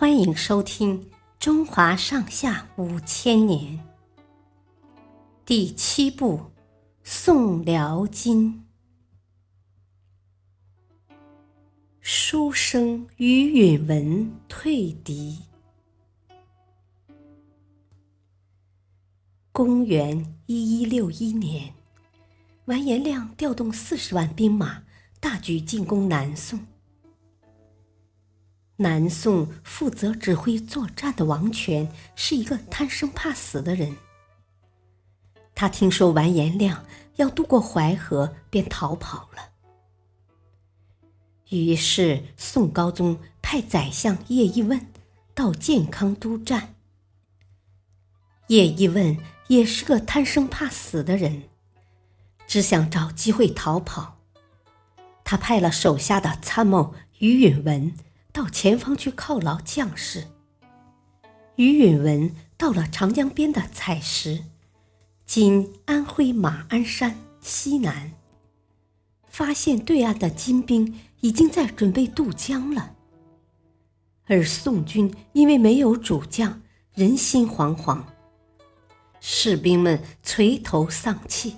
欢迎收听《中华上下五千年》第七部《宋辽金》。书生于允文退敌。公元一一六一年，完颜亮调动四十万兵马，大举进攻南宋。南宋负责指挥作战的王权是一个贪生怕死的人。他听说完颜亮要渡过淮河，便逃跑了。于是宋高宗派宰相叶一问到建康督战。叶一问也是个贪生怕死的人，只想找机会逃跑。他派了手下的参谋于允文。到前方去犒劳将士。于允文到了长江边的采石，今安徽马鞍山西南，发现对岸的金兵已经在准备渡江了。而宋军因为没有主将，人心惶惶，士兵们垂头丧气，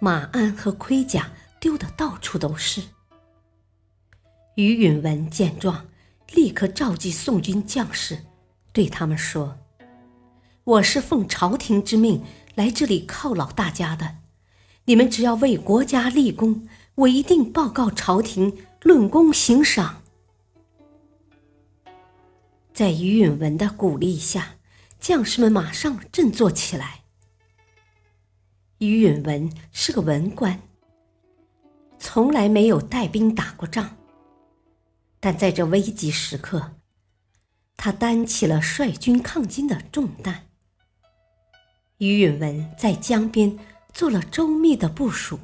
马鞍和盔甲丢得到处都是。于允文见状，立刻召集宋军将士，对他们说：“我是奉朝廷之命来这里犒劳大家的，你们只要为国家立功，我一定报告朝廷，论功行赏。”在于允文的鼓励下，将士们马上振作起来。于允文是个文官，从来没有带兵打过仗。但在这危急时刻，他担起了率军抗金的重担。于允文在江边做了周密的部署，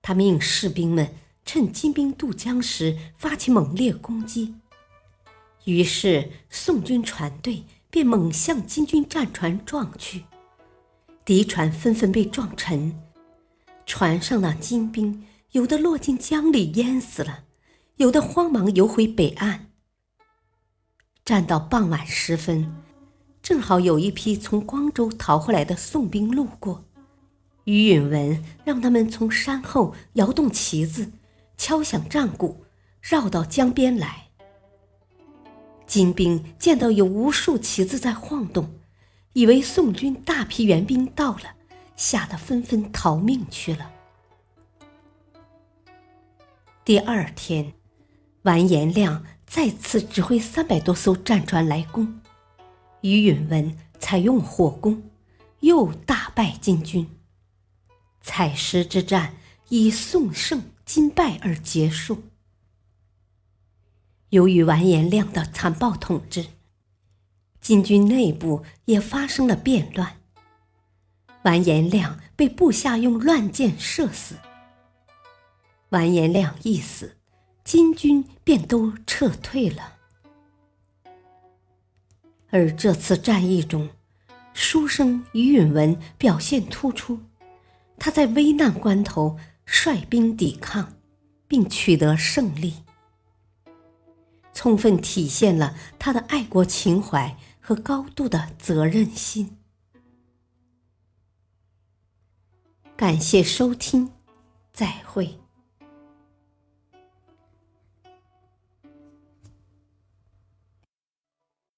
他命士兵们趁金兵渡江时发起猛烈攻击。于是宋军船队便猛向金军战船撞去，敌船纷纷被撞沉，船上的金兵有的落进江里淹死了。有的慌忙游回北岸。战到傍晚时分，正好有一批从光州逃回来的宋兵路过，于允文让他们从山后摇动旗子，敲响战鼓，绕到江边来。金兵见到有无数旗子在晃动，以为宋军大批援兵到了，吓得纷纷逃命去了。第二天。完颜亮再次指挥三百多艘战船来攻，于允文采用火攻，又大败金军。采石之战以宋胜金败而结束。由于完颜亮的残暴统治，金军内部也发生了变乱。完颜亮被部下用乱箭射死。完颜亮一死。金军便都撤退了，而这次战役中，书生于允文表现突出，他在危难关头率兵抵抗，并取得胜利，充分体现了他的爱国情怀和高度的责任心。感谢收听，再会。